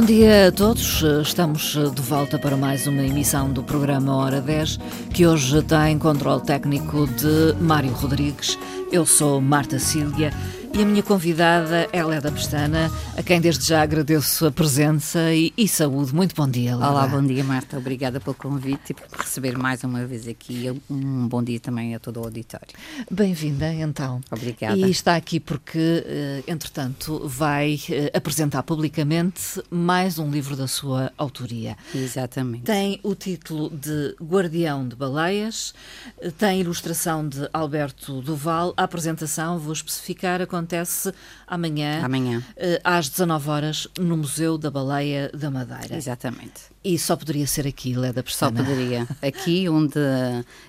Bom dia a todos. Estamos de volta para mais uma emissão do programa Hora 10, que hoje tem controle técnico de Mário Rodrigues. Eu sou Marta Cília e a minha convidada é Leda Pestana, a quem desde já agradeço a presença e, e saúde. Muito bom dia, Leda. Olá, bom dia, Marta. Obrigada pelo convite e por receber mais uma vez aqui. Um bom dia também a todo o auditório. Bem-vinda, então. Obrigada. E está aqui porque, eh, entretanto, vai eh, apresentar publicamente mais um livro da sua autoria. Exatamente. Tem o título de Guardião de Baleias, eh, tem ilustração de Alberto Duval. A apresentação, vou especificar, acontece amanhã, amanhã. Uh, às 19 horas no Museu da Baleia da Madeira. Exatamente. E só poderia ser aqui, Leda Pestana. Só poderia. Aqui onde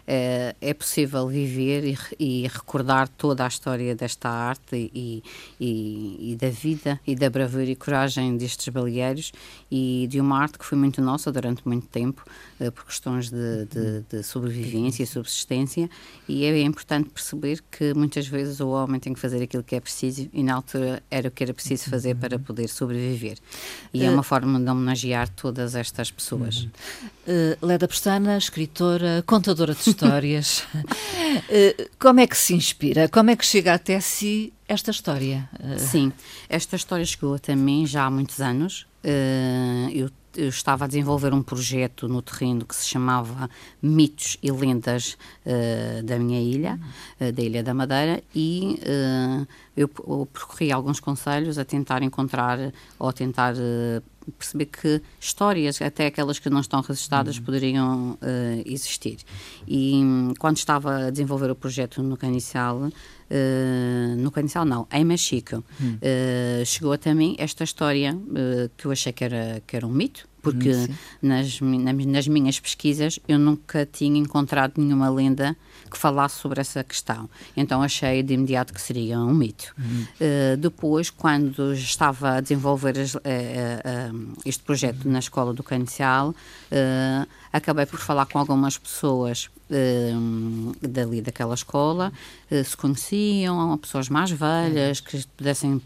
é, é possível viver e, e, recordar toda a história desta arte e, e, e, da vida e da bravura e coragem destes baleeiros e de uma arte que foi muito nossa durante muito tempo, eh, por questões de, de, de sobrevivência e subsistência. E é importante perceber que muitas vezes o homem tem que fazer aquilo que é preciso e na altura era o que era preciso fazer para poder sobreviver. E é uma forma de homenagear todas estas estas pessoas. Uh, Leda Pestana, escritora, contadora de histórias. uh, como é que se inspira? Como é que chega até si esta história? Uh... Sim, esta história chegou até mim já há muitos anos. eu eu estava a desenvolver um projeto no terreno que se chamava Mitos e Lendas uh, da minha ilha, uh, da Ilha da Madeira, e uh, eu, eu percorri alguns conselhos a tentar encontrar ou a tentar perceber que histórias, até aquelas que não estão registradas, uhum. poderiam uh, existir. E um, quando estava a desenvolver o projeto no Canicial, uh, no Canicial não, em Mexico, uhum. uh, chegou até mim esta história que eu achei que era, que era um mito, porque hum, nas, nas, minhas pesquisas eu nunca tinha encontrado nenhuma lenda que falasse sobre essa questão. Então achei de imediato que seria um mito. Uhum. Uh, depois, quando estava a desenvolver as, uh, uh, este projeto na Escola do Canicial, acabei por falar com algumas pessoas dali daquela escola, se conheciam, pessoas mais velhas, que pudessem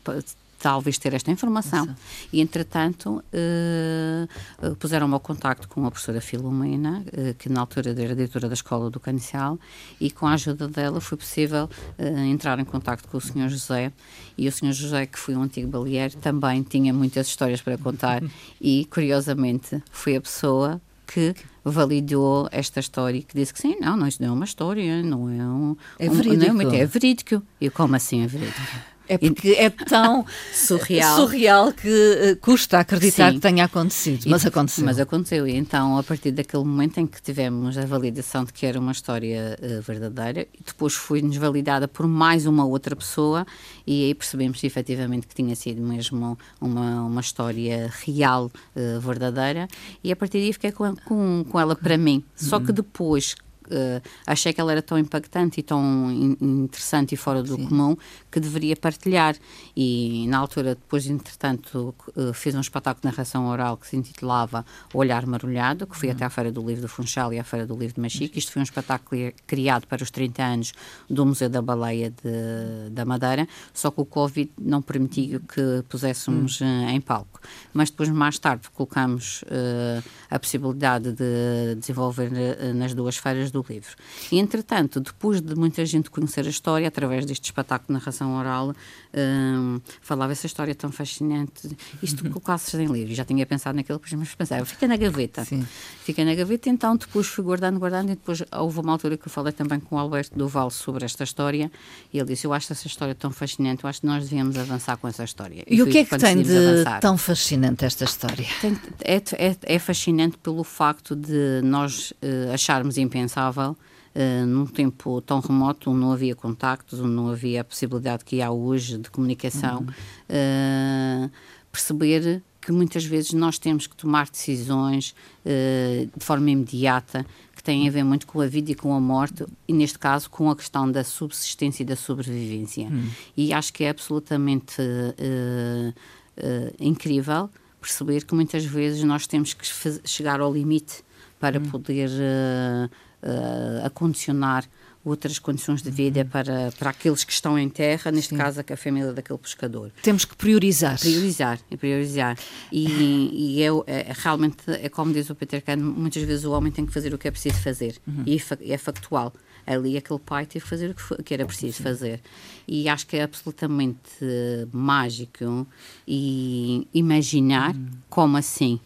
talvez ter esta informação. Isso. E, entretanto, uh, puseram-me ao contacto com a professora Filomena, uh, que na altura era diretora da Escola do Canicial, e com a ajuda dela foi possível uh, entrar em contacto com o Sr. José. E o Sr. José, que foi um antigo baleeiro, também tinha muitas histórias para contar e, curiosamente, foi a pessoa que validou esta história que disse que sim, não, não, isto não é uma história, não é um... É verídico. Um, não é, é verídico. E como assim é verídico? É porque é tão surreal, surreal que uh, custa acreditar Sim. que tenha acontecido, mas e, aconteceu. Mas aconteceu, e então, a partir daquele momento em que tivemos a validação de que era uma história uh, verdadeira, depois foi-nos validada por mais uma outra pessoa, e aí percebemos efetivamente que tinha sido mesmo uma, uma história real, uh, verdadeira, e a partir daí fiquei com, com, com ela para mim. Só que depois uh, achei que ela era tão impactante e tão in interessante e fora do Sim. comum que deveria partilhar. E na altura, depois, entretanto, uh, fiz um espetáculo de narração oral que se intitulava Olhar Marulhado, que fui uhum. até à Feira do Livro do Funchal e à Feira do Livro de Machique. Isto foi um espetáculo criado para os 30 anos do Museu da Baleia de, da Madeira, só que o Covid não permitiu que puséssemos uhum. em palco. Mas depois, mais tarde, colocamos uh, a possibilidade de desenvolver nas duas feiras do livro. E, entretanto, depois de muita gente conhecer a história, através deste espetáculo de narração oral, um, falava essa história tão fascinante, isto colocasses em livro. Já tinha pensado naquilo, mas pensava, fica na gaveta. Sim. Fica na gaveta, então depois fui guardando, guardando, e depois houve uma altura que eu falei também com o Alberto Duval sobre esta história, e ele disse, eu acho essa história tão fascinante, eu acho que nós devíamos avançar com essa história. E, e o que é que tem de avançar. tão fascinante esta história? Tem, é, é, é, fascinante pelo facto de nós uh, acharmos impensável Uh, num tempo tão remoto, onde não havia contactos, onde não havia a possibilidade que há hoje de comunicação, uhum. uh, perceber que muitas vezes nós temos que tomar decisões uh, de forma imediata que têm a ver muito com a vida e com a morte, e neste caso com a questão da subsistência e da sobrevivência. Uhum. E acho que é absolutamente incrível perceber que muitas vezes nós temos que chegar ao limite para uhum. poder uh, a condicionar outras condições de vida uhum. para, para aqueles que estão em terra, neste Sim. caso a família daquele pescador. Temos que priorizar. Priorizar, priorizar. E, e é, é, realmente, é como diz o Peter Kahn, muitas vezes o homem tem que fazer o que é preciso fazer. Uhum. E é, é factual ali aquele pai teve que fazer o que, foi, que era preciso Sim. fazer. E acho que é absolutamente mágico e imaginar hum. como assim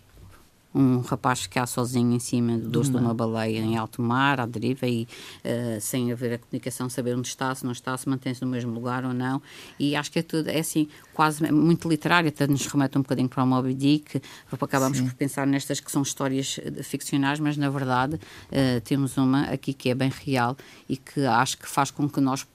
um rapaz ficar sozinho em cima do de uma baleia em alto mar, à deriva, e uh, sem haver a comunicação, saber onde está, se não está, se mantém-se no mesmo lugar ou não. E acho que é tudo, é assim, quase muito literário, até nos remete um bocadinho para o Moby Dick, acabamos Sim. por pensar nestas que são histórias eh, ficcionais, mas na verdade uh, temos uma aqui que é bem real e que acho que faz com que nós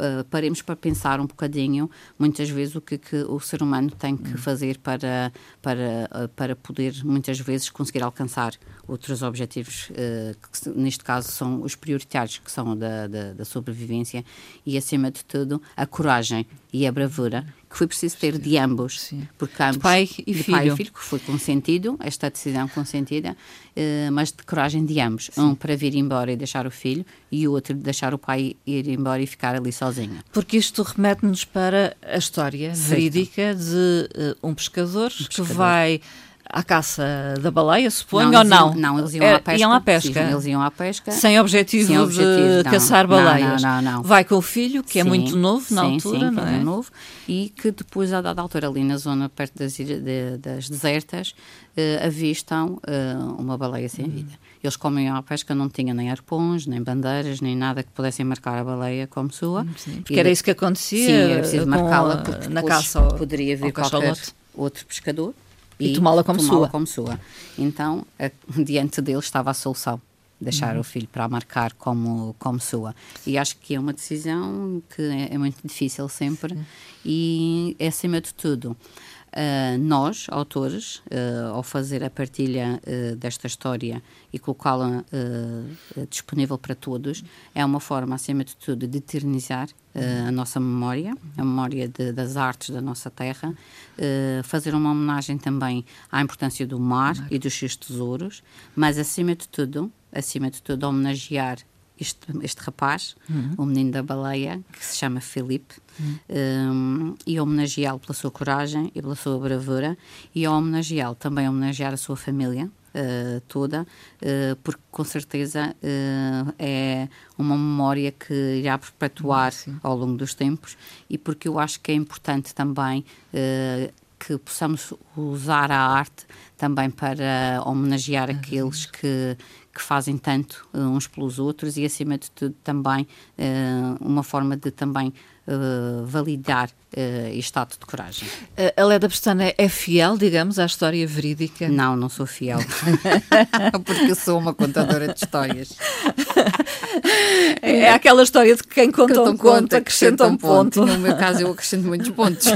uh, paremos para pensar um bocadinho, muitas vezes, o que, que o ser humano tem que hum. fazer para, para, uh, para poder, muitas vezes, conseguir alcançar outros objetivos, uh, que neste caso são os prioritários, que são da, da, da sobrevivência e, acima de tudo, a coragem e a bravura que foi preciso ter de ambos, Sim. porque ambos, de pai e de filho. pai e filho, que foi consentido, esta decisão consentida, uh, mas de coragem de ambos, Sim. um para vir embora e deixar o filho e o outro de deixar o pai ir embora e ficar ali sozinho. Porque isto remete-nos para a história certo. verídica de uh, um pescador, um pescador que vai à caça da baleia, suponho, não, ou não? Iam, não, eles iam, é, à pesca, iam à pesca. Sim, eles iam à pesca. Sem objetivo, sem objetivo de não, caçar baleias. Não, não, não, Vai com o filho, que é sim, é muito novo na sim, altura, sim, não é? novo, e que depois, a dada altura, ali na zona perto das, de, das desertas, uh, avistam uh, uma baleia sem uhum. vida. Eles, como iam à pesca, não tinham nem arpões, nem bandeiras, nem nada que pudessem marcar a baleia como sua. Sim, porque e era isso que acontecia. Sim, era preciso marcá-la, na caça poderia vir qualquer outro pescador e, e tomá-la como, tomá como sua. Então, a, diante dele estava a solução deixar uhum. o filho para marcar como, como sua. E acho que é uma decisão que é, é muito difícil sempre Sim. e, acima de tudo, Uh, nós, autores, uh, ao fazer a partilha uh, desta história e colocá-la disponível para todos, é uma forma, acima de tudo, de eternizar a nossa memória, a memória de, das artes da nossa terra, fazer uma homenagem também à importância do mar e dos seus tesouros, mas, acima de tudo, acima de tudo, homenagear este, este rapaz, uhum. o menino da baleia, que se chama Felipe, uhum. um, e homenageá-lo pela sua coragem e pela sua bravura, e homenageá-lo também homenagear a sua família, Uh, toda, uh, porque com certeza uh, é uma memória que irá perpetuar Sim. ao longo dos tempos e porque eu acho que é importante também que possamos usar a arte também para homenagear uhum. aqueles que, que fazem tanto uh, uns pelos outros e, acima de tudo, também uh, uma forma de também uh, validar uh, este ato de coragem. A Leda Pestana é fiel, digamos, à história verídica? Não, não sou fiel, porque sou uma contadora de histórias. É aquela história de que quem conta um conto acrescenta um ponto. No meu caso, eu acrescento muitos pontos.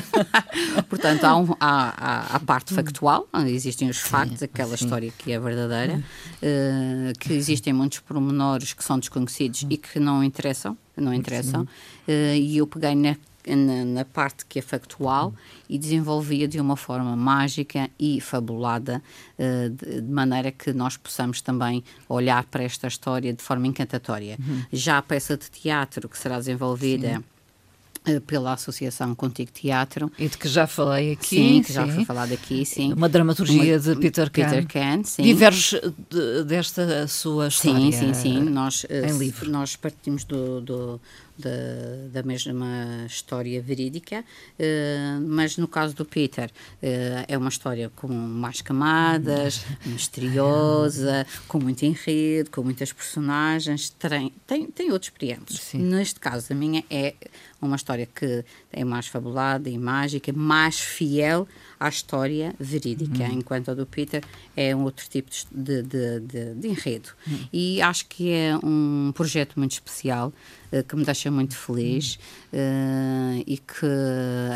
Portanto, há, um, há, há, a parte factual, existem os factos, aquela sim. história que é verdadeira, uh, que existem muitos pormenores que são desconhecidos e que não interessam, não interessam, uh, e eu peguei na na, na, parte que é factual e desenvolvia de uma forma mágica e fabulada, uh, de, de, maneira que nós possamos também olhar para esta história de forma encantatória. Uhum. Já a peça de teatro que será desenvolvida. Sim eh, pela Associação Contigo Teatro. E de que já falei aqui. Sim, que sim. já foi falado aqui, sim. Uma dramaturgia uma, de Peter Kahn. Peter Kahn, sim. Diverge de, desta sua história. Sim, sim, sim. Nós, em livro. nós partimos do, do da, da mesma história verídica, uh, mas no caso do Peter uh, é uma história com mais camadas, misteriosa, com muito enredo, com muitas personagens, tem, tem, tem outros. Sim. Neste caso, a minha é uma história que é mais fabulada e mágica, mais fiel à história verídica, uhum. enquanto a do Peter é um outro tipo de, de, de, de enredo. Uhum. E acho que é um projeto muito especial, uh, que me deixa muito feliz uh, e que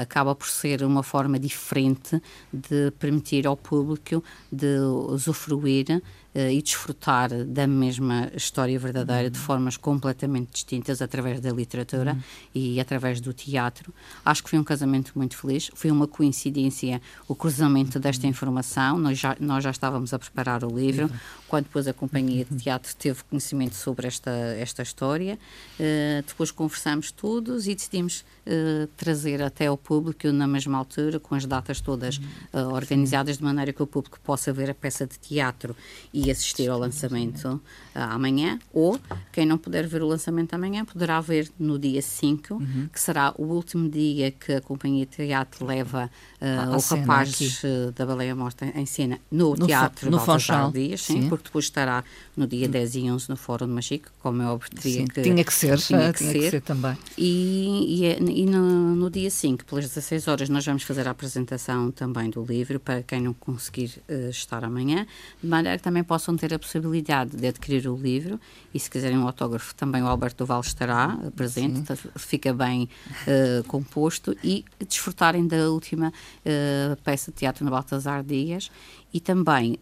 acaba por ser uma forma diferente de permitir ao público de usufruir e desfrutar da mesma história verdadeira de formas completamente distintas através da literatura uhum. e através do teatro. Acho que foi um casamento muito feliz. Foi uma coincidência o cruzamento desta informação. Nós já, nós já estávamos a preparar o livro, quando depois a companhia de teatro teve conhecimento sobre esta, esta história. Uh, depois conversamos todos e decidimos uh, trazer até ao público na mesma altura, com as datas todas uh, organizadas, de maneira que o público possa ver a peça de teatro e assistir ao lançamento amanhã. Ou, quem não puder ver o lançamento amanhã, poderá ver no dia 5, uhum. que será o último dia que a companhia de teatro leva o rapaz da Baleia Morta em cena no, no teatro no Baltasar Dias, sim, sim, porque depois estará no dia 10 e 11 no Fórum de Machique, como é óbvio, teria que, tinha que ser, tinha que, tinha ser. que ser também. E, e, é, e no, no, dia 5, pelas 16 horas, nós vamos fazer a apresentação também do livro para quem não conseguir uh, estar amanhã, de maneira que também possam ter a possibilidade de adquirir o livro e se quiserem um autógrafo também o Alberto Duval estará presente, Sim. fica bem uh, composto e desfrutarem da última uh, peça de teatro no Baltasar Dias e também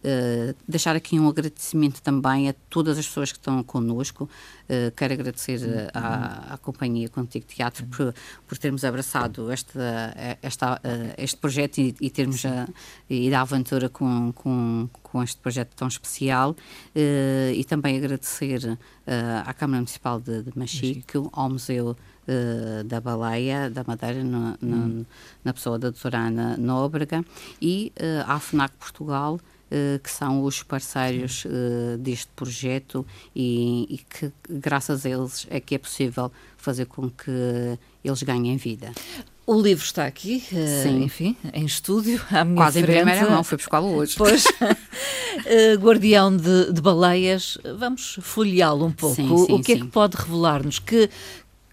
deixar aqui um agradecimento também a todas as pessoas que estão connosco. Uh, quero agradecer uh, à, à, Companhia Contigo Teatro por, por termos abraçado esta, esta, este projeto e, e termos a, e a aventura com, com, com este projeto tão especial e também agradecer à Câmara Municipal de, de Machique, ao Museu uh, da Baleia, da Madeira, no, no, hum. na pessoa da doutora Ana Nóbrega, e uh, à FNAC Portugal, Uh, que são os parceiros uh, deste projeto e, e, que, graças a eles, é que é possível fazer com que eles ganhem vida. O livro está aqui, uh, enfim, em estúdio, à minha Quase frente. em primeira mão, fui buscá-lo hoje. Pois, Guardião de, de, Baleias, vamos folheá-lo um pouco. Sim, sim, o que sim. é que pode revelar-nos? Que,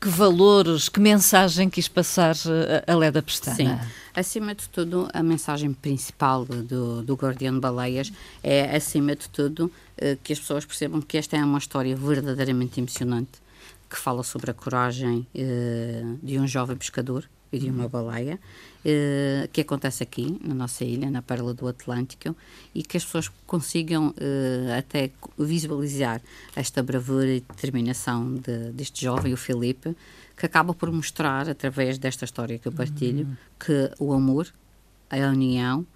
que valores, que mensagem quis passar eh, a Leda Pestana? Sim. Acima de tudo, a mensagem principal do, do Guardião de Baleias é, acima de tudo, eh, que as pessoas percebam que esta é uma história verdadeiramente emocionante, que fala sobre a coragem eh, de um jovem pescador e de uma baleia, eh, que acontece aqui, na nossa ilha, na Pérola do Atlântico, e que as pessoas consigam eh, até visualizar esta bravura e determinação de, deste jovem, o Felipe, que acaba por mostrar, através desta história que eu partilho, uhum. que o amor, a união,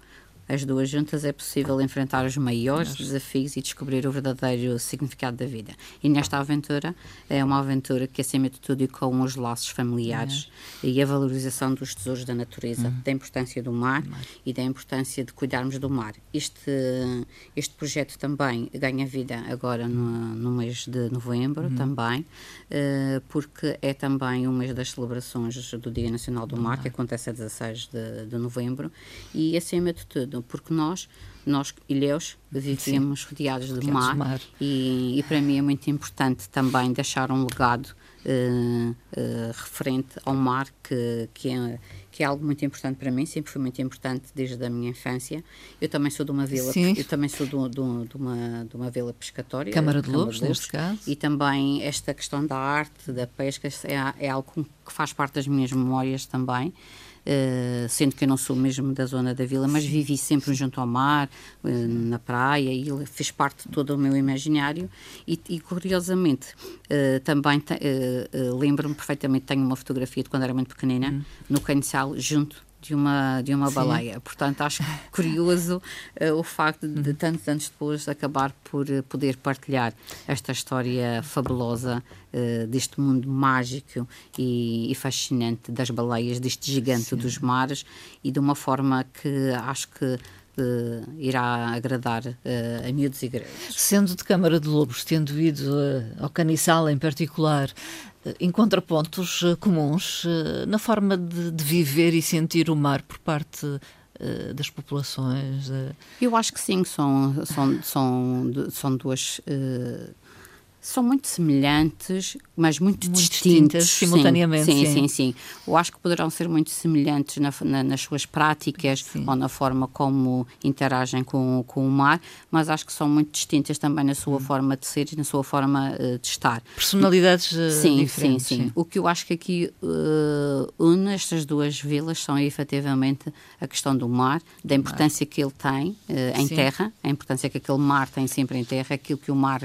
as duas juntas é possível enfrentar os maiores desafios e descobrir o verdadeiro significado da vida. E nesta aventura é uma aventura que, acima de tudo, e com os laços familiares e a valorização dos tesouros da natureza, uhum. da importância do mar, mar, e da importância de cuidarmos do mar. Este, este projeto também ganha vida agora no, no mês de novembro, uhum. também, uh, porque é também um mês das celebrações do Dia Nacional do Mar, que acontece a 16 de, de novembro, e, acima de tudo, porque nós, nós ilhéus, vivíamos rodeados de rodeados mar, mar. E, e, para mim é muito importante também deixar um legado uh, uh, referente ao mar, que, que, é, que é algo muito importante para mim, sempre foi muito importante desde a minha infância. Eu também sou de uma vila, Sim. eu também sou de, de, de, uma, de uma vila pescatória. Câmara de Lobos, neste caso. E também esta questão da arte, da pesca, é, é algo que faz parte das minhas memórias também. Eh, sendo que eu não sou mesmo da zona da vila, mas vivi sempre junto ao mar, uh, na praia, e ele fez parte de todo o meu imaginário. E, e curiosamente, uh, também lembro-me perfeitamente, tenho uma fotografia de quando era muito pequenina, hum. no Canissal, junto de uma, de uma baleia. Portanto, acho curioso uh, o facto de, de, tantos anos depois, acabar por uh, poder partilhar esta história fabulosa uh, deste mundo mágico e, e, fascinante das baleias, deste gigante Sim. dos mares e de uma forma que acho que Uh, irá agradar uh, a miúdos e grandes. Sendo de Câmara de Lobos, tendo ido uh, ao Caniçal em particular, encontra pontos eh, comuns eh, na forma de, de, viver e sentir o mar por parte eh, das populações? Eu acho que sim, são, são, são, são duas são muito semelhantes, mas muito, muito distintas, distintas simultaneamente. Sim, sim, sim, sim. Eu acho que poderão ser muito semelhantes na, na, nas suas práticas sim. ou na forma como interagem com, com o mar, mas acho que são muito distintas também na sua hum. forma de ser e na sua forma uh, de estar. Personalidades uh, sim, diferentes. Sim, sim, sim. O que eu acho que aqui uh, une estas duas vilas são efetivamente a questão do mar, da importância que ele tem em terra, a importância que aquele mar tem sempre em terra, aquilo que o mar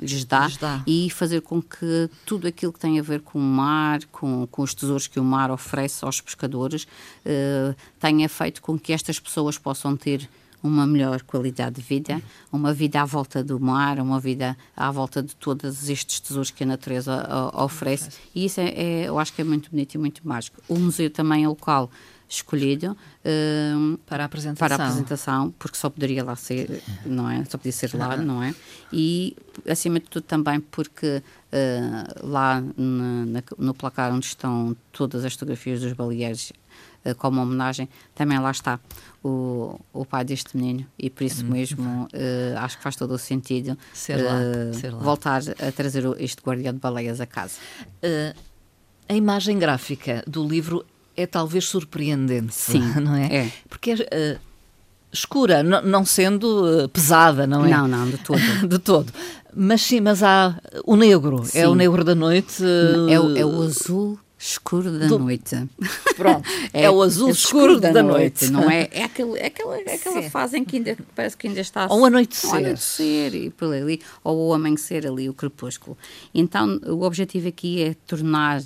lhes dá, lhes dá, e fazer com que tudo aquilo que tem a ver com o mar, com, com os tesouros que o mar oferece aos pescadores, uh, tenha feito com que estas pessoas possam ter uma melhor qualidade de vida, uma vida à volta do mar, uma vida à volta de todos estes tesouros que a natureza uh, oferece. E isso é, é, eu acho que é muito bonito e muito mágico. O museu também é local escolhido uh, para a apresentação. Para a apresentação, porque só poderia lá ser, não é? Só podia ser lá, não é? E acima de tudo também porque uh, lá na, na, no placar onde estão todas as fotografias dos baleeiros uh, como homenagem, também lá está o, o pai deste menino e por isso hum. mesmo acho que faz todo o sentido ser lá, ser lá. voltar a trazer este guardião de baleias a casa. a imagem gráfica do livro é talvez surpreendente. Sim, não é? é. Porque é uh, escura, não sendo uh, pesada, não é? Não, não, de todo. de todo. Mas sim, mas há o negro, sim. é o negro da noite. Uh, é, o, é o azul escuro da do... noite. Pronto, é, é o azul escuro, escuro da, da noite. noite. Não é? É, aquele, é aquela, é aquela fase em que ainda parece que ainda está ou anoitecer. Ou anoitecer e por ali, ou o amanhecer ali, o crepúsculo. Então, o objetivo aqui é tornar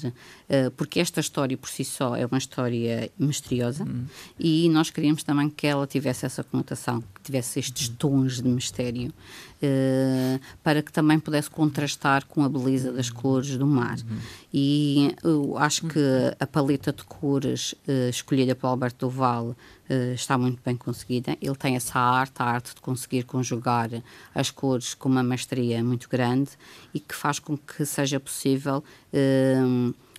eh, porque esta história por si só é uma história misteriosa hum. e nós queríamos também que ela tivesse essa conotação, que tivesse estes tons de mistério, uh, para que também pudesse contrastar com a beleza das cores do mar. Uhum. E eu acho que a paleta de cores uh, escolhida pelo Alberto Duval Uh, está muito bem conseguida. Ele tem essa arte, a arte de conseguir conjugar as cores com uma mestria muito grande e que faz com que seja possível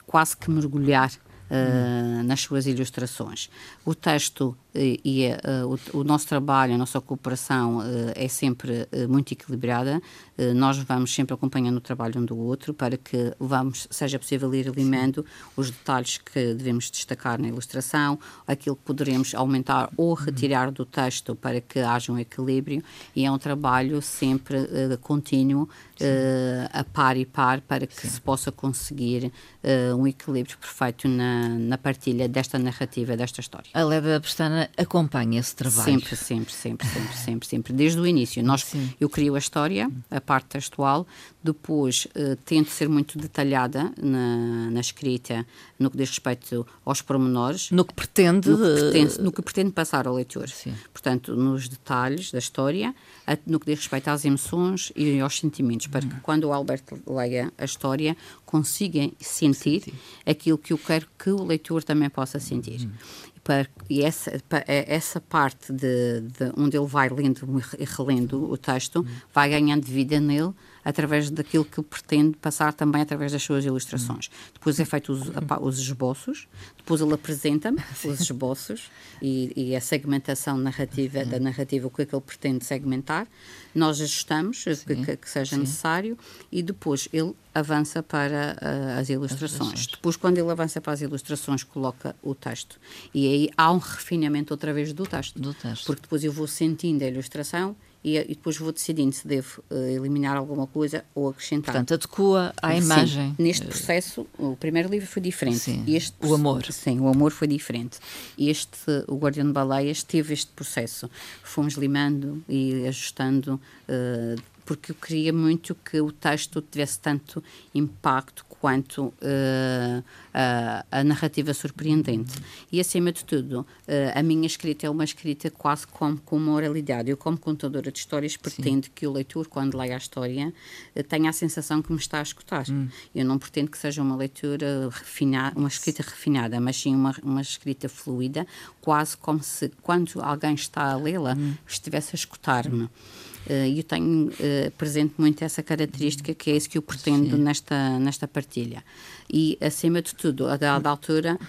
quase que mergulhar uh, nas suas ilustrações. O texto e, e uh, o, o, nosso trabalho, a nossa cooperação uh, é sempre uh, muito equilibrada. nós vamos sempre acompanhando o trabalho um do outro para que vamos, seja possível ir limando os detalhes que devemos destacar na ilustração, aquilo que poderemos aumentar ou retirar do texto para que haja um equilíbrio e é um trabalho sempre contínuo, a par e par, para que Sim. se possa conseguir um equilíbrio perfeito na, na partilha desta narrativa, desta história. A Leda Pestana acompanha esse trabalho? Sempre, sempre, sempre, sempre, sempre, sempre. Desde o início. Nós, eu crio a história, a parte textual, depois uh, tento ser muito detalhada na, na, escrita, no que diz respeito aos pormenores. No que pretende... No que pretende, no que pretende passar ao leitor. Sim. Portanto, nos detalhes da história, no que diz respeito às emoções e aos sentimentos, para que quando o Alberto leia a história, consiga sentir Sim. aquilo que eu quero que o leitor também possa sentir. Hum para, e essa, para, é, essa parte de, de, onde ele vai lendo e relendo o texto vai ganhando vida nele através daquilo que pretende passar também através das suas ilustrações. Depois é feito os, os esboços, depois ele apresenta-me os esboços e, e, a segmentação narrativa da narrativa, o que é que ele pretende segmentar. Nós ajustamos que, que, que, seja Sim. necessário e depois ele avança para uh, as, ilustrações. as Depois, quando ele avança para as ilustrações, coloca o texto. E aí há um refinamento outra vez do texto. Do texto. Porque depois eu vou sentindo a ilustração e, e, depois vou decidindo se devo uh, eliminar alguma coisa ou acrescentar. Portanto, adequa à imagem. Sim, neste processo, o primeiro livro foi diferente. Sim, este, o amor. Sim, o amor foi diferente. Este, o Guardião de Baleias, teve este processo. Fomos limando e ajustando, uh, porque eu queria muito que o texto tivesse tanto impacto quanto uh, a, a, narrativa surpreendente. E, acima de tudo, uh, a minha escrita é uma escrita quase como com uma oralidade. Eu, como contadora de histórias, pretendo sim. que o leitor, quando leia a história, uh, tenha a sensação que me está a escutar. Hum. Eu não pretendo que seja uma leitura refinada, uma escrita refinada, mas sim uma, uma escrita fluida, quase como se, quando alguém está a lê-la, hum. estivesse a escutar-me. E eu tenho presente muito essa característica, que é isso que eu pretendo nesta, nesta partilha. E, acima de tudo, a dada altura,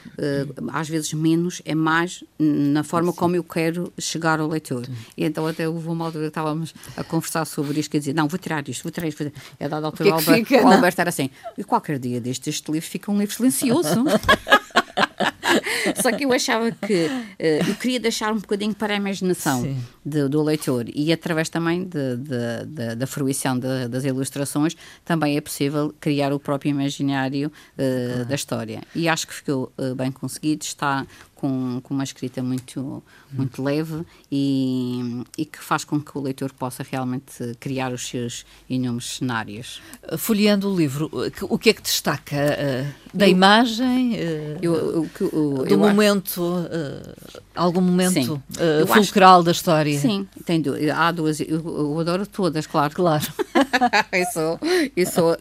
às vezes menos é mais na forma Sim. como eu quero chegar ao leitor. E então até houve uma altura que estávamos a conversar sobre isto, quer dizer, não, vou tirar isto, vou tirar isto. E a dada altura o, o, Albert, o Alberto era assim, e qualquer dia deste este livro fica um livro silencioso. Só que eu achava que uh, eu queria deixar um bocadinho para a imaginação de, do leitor e através também de, de, da fruição das ilustrações também é possível criar o próprio imaginário uh, claro. da história. E acho que ficou uh, bem conseguido, está com, com uma escrita muito, muito leve e, e que faz com que o leitor possa realmente criar os seus inúmeros cenários. Folheando o livro, o que é que destaca? Uh, da eu, imagem? Uh, eu, eu, do momento, uh, algum momento fulcral da história? Sim, tem, há duas, eu, adoro todas, claro. Claro. eu sou, eu sou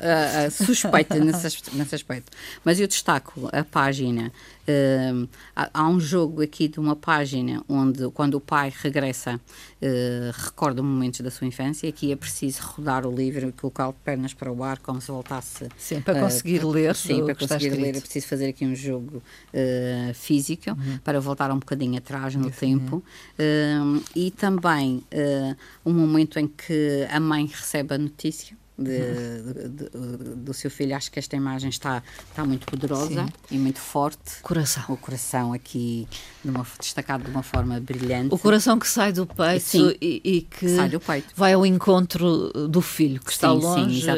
suspeita nesse, nesse aspecto. Mas eu destaco a página Uh, há, um jogo aqui de uma página onde, quando o pai regressa, uh, recorda momentos da sua infância. Aqui é preciso rodar o livro e colocar pernas para o ar, como se voltasse. Sim, para conseguir uh, ler. Sim, para conseguir ler é preciso fazer aqui um jogo eh, físico uhum. para voltar um bocadinho atrás no tempo. e também um momento em que a mãe recebe a notícia de, de, de, do seu filho. Acho que esta imagem está, está muito poderosa Sim. e muito forte. Coração. O coração aqui de uma, destacado de uma forma brilhante. O coração que sai do peito e, e, que vai ao encontro do filho que está sim, longe, sim,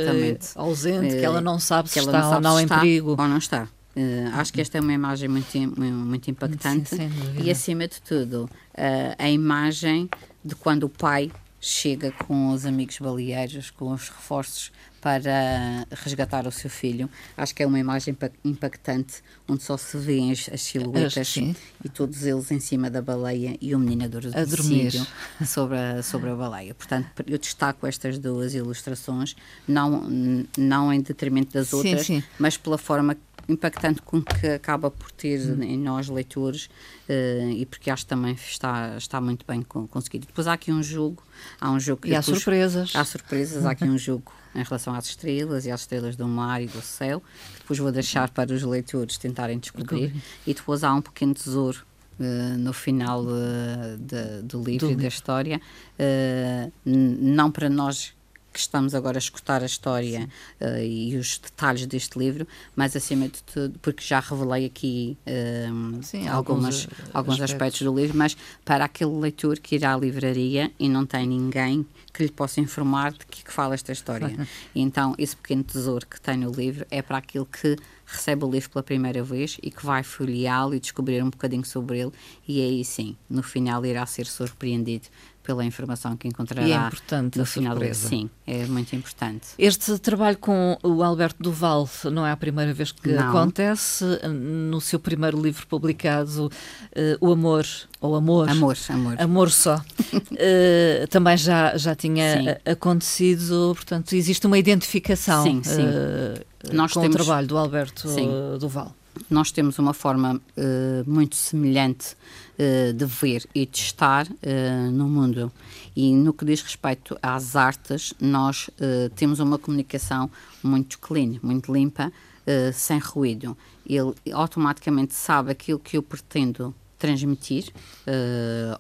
ausente, que ela não sabe se está não ou não em perigo. Ou não está. Uh, acho que esta é uma imagem muito, muito impactante sim, e, acima de tudo, uh, a imagem de quando o pai chega com os amigos baleeiros, com os reforços para resgatar o seu filho. Acho que é uma imagem impactante, onde só se vêem as, as silhuetas e todos eles em cima da baleia e o menino adormecido sobre a, sobre a baleia. Portanto, eu destaco estas duas ilustrações, não, não em detrimento das outras, sim, sim. mas pela forma impactante com que acaba por ter hum. em nós leitores uh, e porque acho que também está, está muito bem conseguido. Depois há aqui um jogo, há um jogo que e há surpresas. Há surpresas, há aqui um jogo em relação às estrelas e às estrelas do mar e do céu, que depois vou deixar para os leitores tentarem descobrir. E depois há um pequeno tesouro Uh, no final uh, de, do livro e da história, uh, não para nós que estamos agora a escutar a história uh, e os detalhes deste livro, mas acima de tudo, porque já revelei aqui uh, Sim, algumas, alguns, alguns aspectos. aspectos. do livro, mas para aquele leitor que irá à livraria e não tem ninguém que lhe possa informar de que, que fala esta história. então, esse pequeno tesouro que tem no livro é para aquele que recebe o livro pela primeira vez e que vai folheá-lo e descobrir um bocadinho sobre ele, e aí sim, no final irá ser surpreendido pela informação que encontrará e é importante no final do Sim, é muito importante. Este trabalho com o Alberto Duval não é a primeira vez que não. acontece. No seu primeiro livro publicado, uh, O Amor, ou Amor. Amor, amor. Amor só. uh, também já, já tinha sim. acontecido, portanto, existe uma identificação sim, sim. Uh, Nós com temos... o trabalho do Alberto Duval nós temos uma forma uh, muito semelhante uh, de ver e de estar uh, no mundo. E no que diz respeito às artes, nós temos uma comunicação muito clean, muito limpa, sem ruído. Ele automaticamente sabe aquilo que eu pretendo transmitir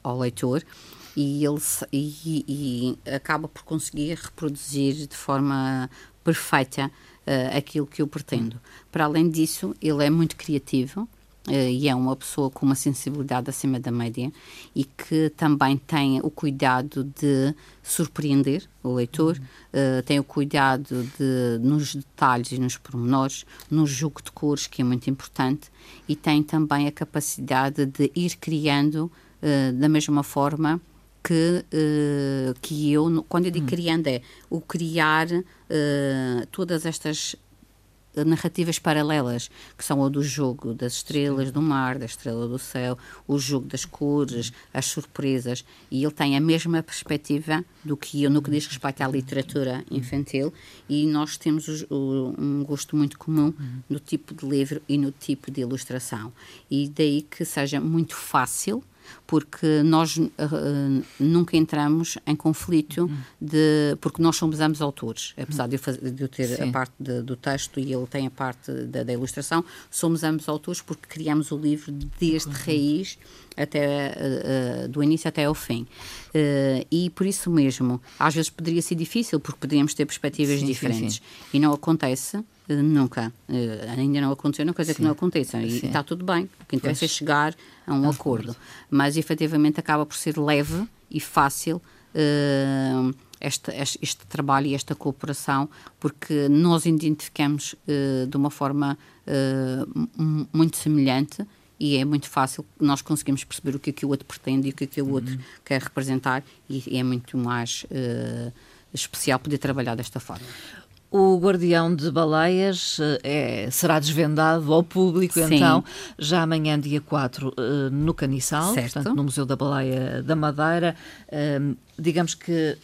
ao leitor e ele e, e acaba por conseguir reproduzir de forma perfeita uh, aquilo que eu pretendo. Para além disso, ele é muito criativo. Uh, e é uma pessoa com uma sensibilidade acima da média e que também tem o cuidado de surpreender o leitor, uhum. uh, tem o cuidado de, nos detalhes e nos pormenores, no jogo de cores, que é muito importante, e tem também a capacidade de ir criando uh, da mesma forma que, uh, que eu, quando eu digo hum. criando, é o criar uh, todas estas narrativas paralelas, que são o do jogo das estrelas do mar, da estrela do céu, o jogo das cores, hum. as surpresas, e ele tem a mesma perspectiva do que eu no que diz respeito à literatura infantil, e nós temos o, um gosto muito comum no tipo de livro e no tipo de ilustração, e daí que seja muito fácil porque nós uh, nunca entramos em conflito de porque nós somos ambos autores, apesar de eu, de eu ter Sim. a parte de, do texto e ele tem a parte da, da, ilustração, somos ambos autores porque criamos o livro desde uhum. raiz até uh, do início até ao fim. Uh, e por isso mesmo, às vezes poderia ser difícil, porque poderíamos ter perspectivas sim, diferentes. Sim, sim. E não acontece nunca. ainda não aconteceu, não quer dizer que não aconteça. E está tudo bem. O que interessa é chegar a um acordo. Mas efetivamente acaba por ser leve e fácil. Este, este, este, trabalho e esta cooperação, porque nós identificamos uh, de uma forma uh, muito semelhante e é muito fácil, nós conseguimos perceber o que é que o outro pretende e o que é que o uhum. outro quer representar e, e é muito mais uh, especial poder trabalhar desta forma. O Guardião de Baleias eh, é, será desvendado ao público, Sim. então, já amanhã, dia 4, eh, no Caniçal, certo. portanto, no Museu da Baleia da Madeira. Ehm, digamos que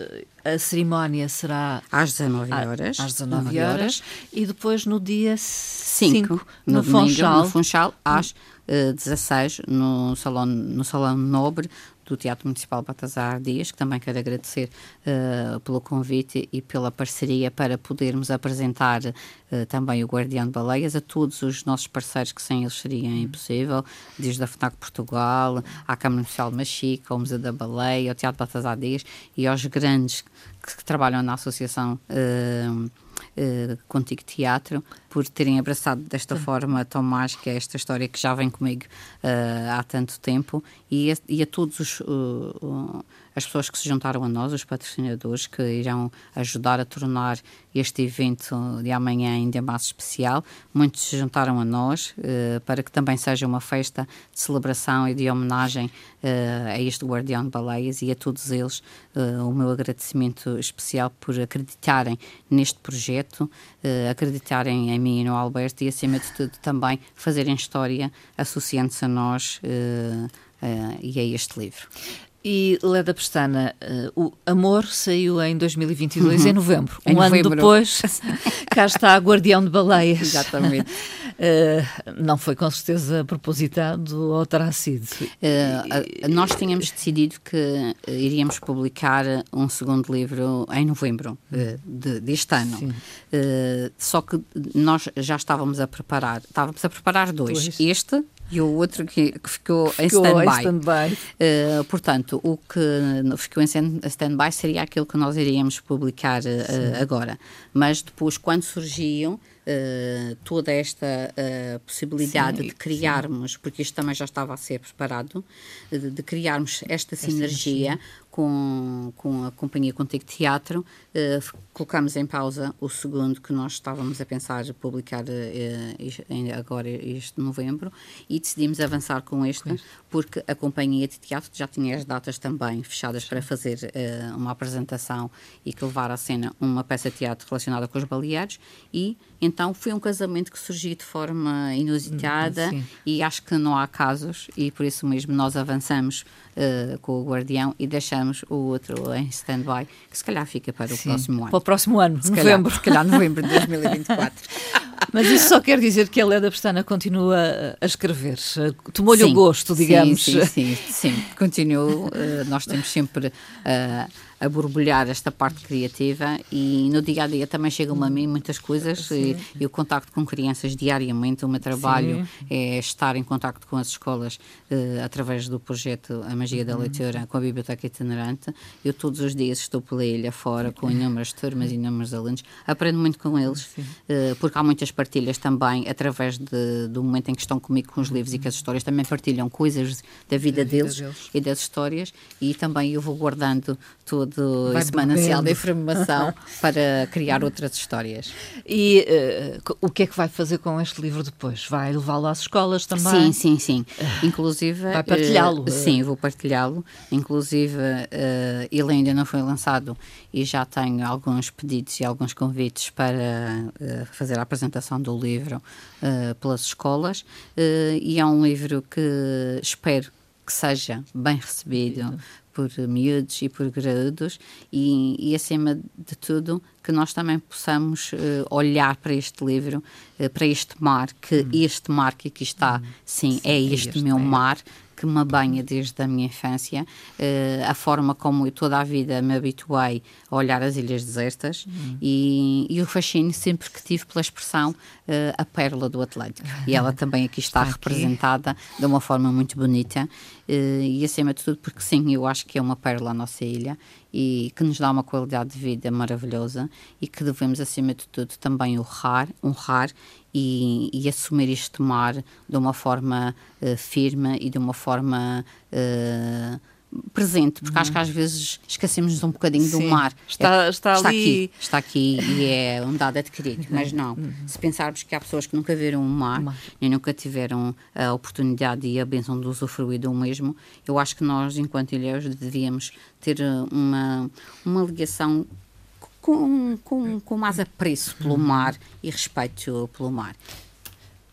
a cerimónia será às 19 horas, às 19 horas, e depois no dia 5, no, no Funchal, no Funchal às 16 no Salão, no Salão Nobre do Teatro Municipal Batazar Dias, que também quero agradecer uh, pelo convite e pela parceria para podermos apresentar uh, também o Guardião de Baleias a todos os nossos parceiros que sem eles seria impossível, desde a FNAC Portugal, à Câmara Municipal de Machica, ao Museu da Baleia, ao Teatro Batazar Dias e aos grandes que, que trabalham na Associação uh, Contigo Teatro, por terem abraçado desta Sim. forma tão mágica esta história que já vem comigo uh, há tanto tempo e a, e a todos os, uh, as pessoas que se juntaram a nós, os patrocinadores, que irão ajudar a tornar este evento de amanhã ainda mais especial. Muitos se juntaram a nós uh, para que também seja uma festa de celebração e de homenagem a este Guardião de Baleias e a todos eles o meu agradecimento especial por acreditarem neste projeto, acreditarem em mim e no Alberto e, acima de tudo, também fazerem história associando-se a nós uh, uh, e a este livro. E Leda Pestana, uh, o Amor saiu em 2022, uhum. em novembro. Em um novembro. ano depois, cá está Guardião de Baleias. Exatamente. Uh, não foi com certeza propositado ou terá sido? Uh, nós tínhamos decidido que iríamos publicar um segundo livro em novembro de, deste ano. só que nós já estávamos a preparar, estávamos a preparar dois. dois. Este e o outro que, que ficou, ficou em stand-by. Stand uh, portanto, o que ficou em stand-by seria aquilo que nós iríamos publicar uh, agora. Mas depois, quando surgiam uh, toda esta uh, possibilidade sim, de criarmos, sim. porque isto também já estava a ser preparado, de, de criarmos esta sinergia com, com a companhia Contigo Teatro, uh, colocamos em pausa o segundo que nós estávamos a pensar publicar agora este novembro e decidimos avançar com este, porque a companhia de teatro já tinha as datas também fechadas para fazer uma apresentação e que levar à cena uma peça de teatro relacionada com os baleares e então foi um casamento que surgiu de forma inusitada Sim. e acho que não há casos e por isso mesmo nós avançamos uh, com o Guardião e deixamos o outro em stand-by, que se calhar fica para o Sim, próximo ano. Para o próximo ano, se novembro. Calhar, se calhar novembro de 2024. Mas isso só quer dizer que a Leda Pestana continua a escrever. Tomou-lhe o gosto, digamos. Sim, sim, sim. sim. Continuo. Uh, nós temos sempre. Uh, a borbulhar esta parte criativa e no dia a dia também chegam a mim muitas coisas e, e, o contacto com crianças diariamente, o meu trabalho Sim. é estar em contacto com as escolas uh, através do projeto A Magia da uhum. Leitura com a Biblioteca Itinerante. Eu todos os dias estou pela ilha fora com inúmeras turmas e inúmeros alunos, aprendo muito com eles, uh, porque há muitas partilhas também através de, do momento em que estão comigo com os livros e com as histórias, também partilham coisas da vida, da vida deles, deles, e das histórias e também eu vou guardando todo Vai esse manancial de informação para criar outras histórias. E uh, o que é que vai fazer com este livro depois? Vai levá-lo às escolas Sim, também? sim, sim. Inclusive. Vai partilhá-lo? Uh, sim, vou partilhá-lo. Inclusive, uh, ele ainda não foi lançado e já tenho alguns pedidos e alguns convites para fazer a apresentação do livro pelas escolas. e é um livro que espero que seja bem recebido por miúdos e por graúdos e, e, acima de tudo, que nós também possamos uh, olhar para este livro, uh, para este mar, que hum. este mar que aqui está, hum. sim, sim, é este, este meu é. mar, que me banha desde a minha infância, uh, a forma como eu toda a vida me habituei a olhar as ilhas desertas uhum. e, e, o fascínio sempre que tive pela expressão uh, a pérola do Atlântico. E ela também aqui está, está representada de uma forma muito bonita uh, e acima de tudo porque sim, eu acho que é uma pérola a nossa ilha e que nos dá uma qualidade de vida maravilhosa e que devemos acima de tudo também honrar, honrar e, e assumir este mar de uma forma uh, firme e de uma forma uh, presente, porque uhum. acho que às vezes esquecemos um bocadinho Sim. do mar. Está, é, está, está ali. aqui, está aqui e é um dado adquirido, mas não. Uhum. Se pensarmos que há pessoas que nunca viram um mar, mar, e nunca tiveram a oportunidade e a benção de usufruir do mesmo, eu acho que nós, enquanto ilhéus, devíamos ter uma, uma ligação com, com, com mais apreço pelo mar e respeito pelo mar.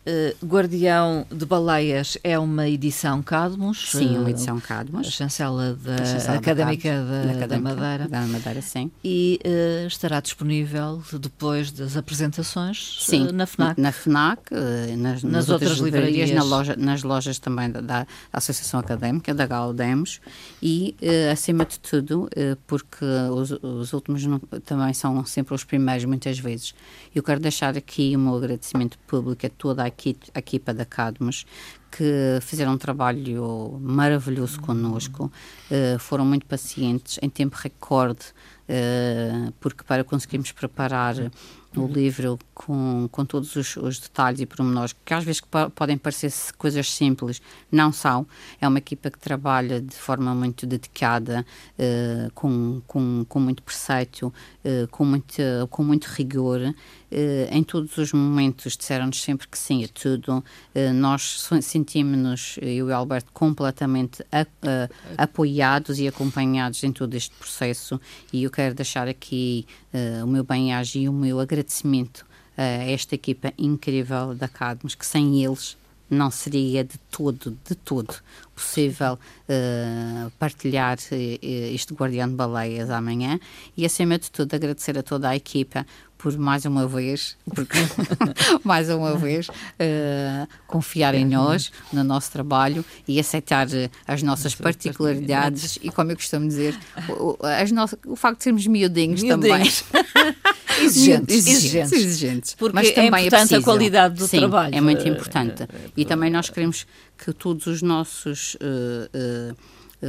Uh, Guardião de Baleias é uma edição Cadmos. Sim, uma edição Cadmos. A chancela da chancela Académica da, da, da, Madeira. Da Madeira, sim. E uh, estará disponível depois das apresentações sim, uh, na FNAC. Na FNAC, nas, nas, nas, outras, outras livrarias, na loja, nas lojas também da, da Associação Académica, da Gaudemos e, acima de tudo, porque os, os últimos não, também são sempre os primeiros, muitas vezes. Eu quero deixar aqui o meu agradecimento público a toda a a equipa da Cadmos, que fizeram um trabalho maravilhoso connosco, uh, foram muito pacientes, em tempo recorde, uh, porque para conseguirmos preparar o livro com, com todos os, os, detalhes e pormenores, que às vezes podem parecer coisas simples, não são. É uma equipa que trabalha de forma muito dedicada, uh, com, com, com muito preceito, uh, com, muito, com muito rigor. Uh, em todos os momentos disseram-nos sempre que sim a tudo. nós sentimos-nos, eu e o Alberto, completamente a, apoiados e acompanhados em todo este processo e eu quero deixar aqui o meu bem-aja e o meu agradecimento esta equipa incrível da Cadmos, que sem eles não seria de todo, de todo possível uh, partilhar uh, este Guardião de Baleias amanhã. E, acima de tudo, agradecer a toda a equipa por mais uma vez, porque mais uma vez uh, confiar em nós, no nosso trabalho e aceitar as nossas particularidades e, como eu costumo dizer, o, as no... o facto de sermos miudinhos, miudinhos. também. exigentes, exigentes, exigentes. Porque Mas é também é importante é a qualidade do Sim, trabalho. é muito importante. E também nós queremos que todos os nossos uh, uh, eh,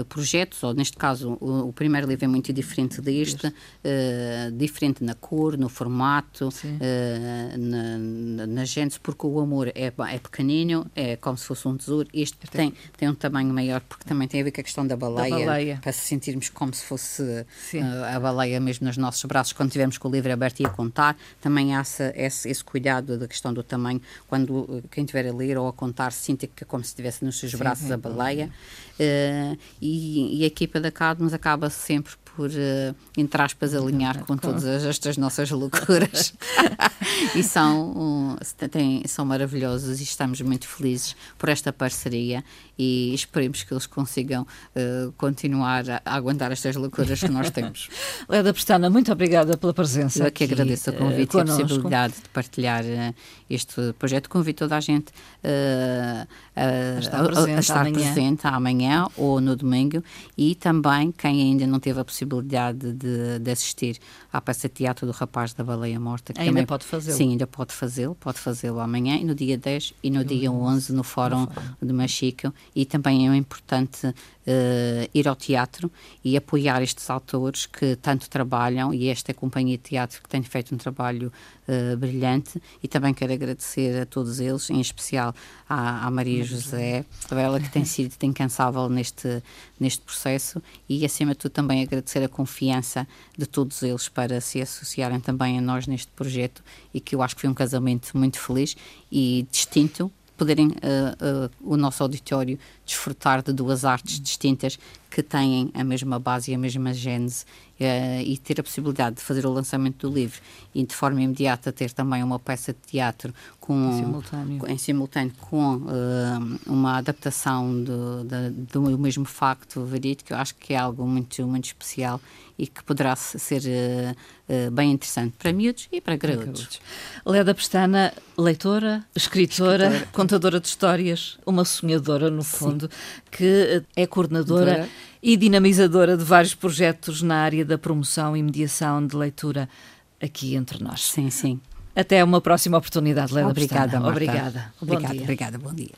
projetos, ou neste caso o, o, primeiro livro é muito diferente deste, uh, diferente na cor, no formato, uh, na, na, gente, porque o amor é, é pequenino, é como se fosse um tesouro. Este é tem, tem um tamanho maior, porque também tem a ver com a questão da baleia, da baleia. para se sentirmos como se fosse uh, a baleia mesmo nos nossos braços, quando tivermos com o livro aberto e a contar. Também há esse, esse, esse cuidado da questão do tamanho, quando quem estiver a ler ou a contar sinta que é como se estivesse nos seus braços sim, a baleia. Uh, e, e, a equipa da Cadmus acaba sempre por, uh, entre aspas, alinhar com todas estas nossas loucuras. e são, um, têm, são maravilhosos e estamos muito felizes por esta parceria e esperemos que eles consigam uh, continuar a, a, aguentar estas loucuras que nós temos. Leda Pestana, muito obrigada pela presença. Eu que aqui, agradeço o convite uh, e a possibilidade de partilhar uh, este projeto. Convido toda a gente a, a, estar, presente, a estar amanhã. presente amanhã ou no domingo e também quem ainda não teve a possibilidade de, de assistir à peça de teatro do Rapaz da Baleia Morta. Que ainda também, pode fazê-lo. Sim, ainda pode fazê-lo, pode fazê-lo amanhã e no dia 10 e no, no dia 11 no Fórum, no fórum. de Machico e também é importante uh, ir ao teatro e apoiar estes autores que tanto trabalham e esta companhia de teatro que tem feito um trabalho uh, brilhante e também quero agradecer a todos eles, em especial à, à Maria José, ela que tem sido incansável neste, neste processo e acima de tudo também agradecer a confiança de todos eles para se associarem também a nós neste projeto e que eu acho que foi um casamento muito feliz e distinto poderem uh, uh, o nosso auditório desfrutar de duas artes distintas que têm a mesma base e a mesma gênese uh, e ter a possibilidade de fazer o lançamento do livro e de forma imediata ter também uma peça de teatro com, em simultâneo, em simultâneo com uma adaptação do, do, do mesmo facto verídico, eu acho que é algo muito, muito especial e que poderá ser uh, uh, bem interessante para miúdos e para graúdos. Leda Pestana, leitora, escritora, escritora, contadora de histórias, uma sonhadora, no fundo, Sim. que é coordenadora e dinamizadora de vários projetos na área da promoção e mediação de leitura aqui entre nós. Sim, sim. Até uma próxima oportunidade, Leda Obrigada. Obrigada. Obrigada, obrigada. Bom dia.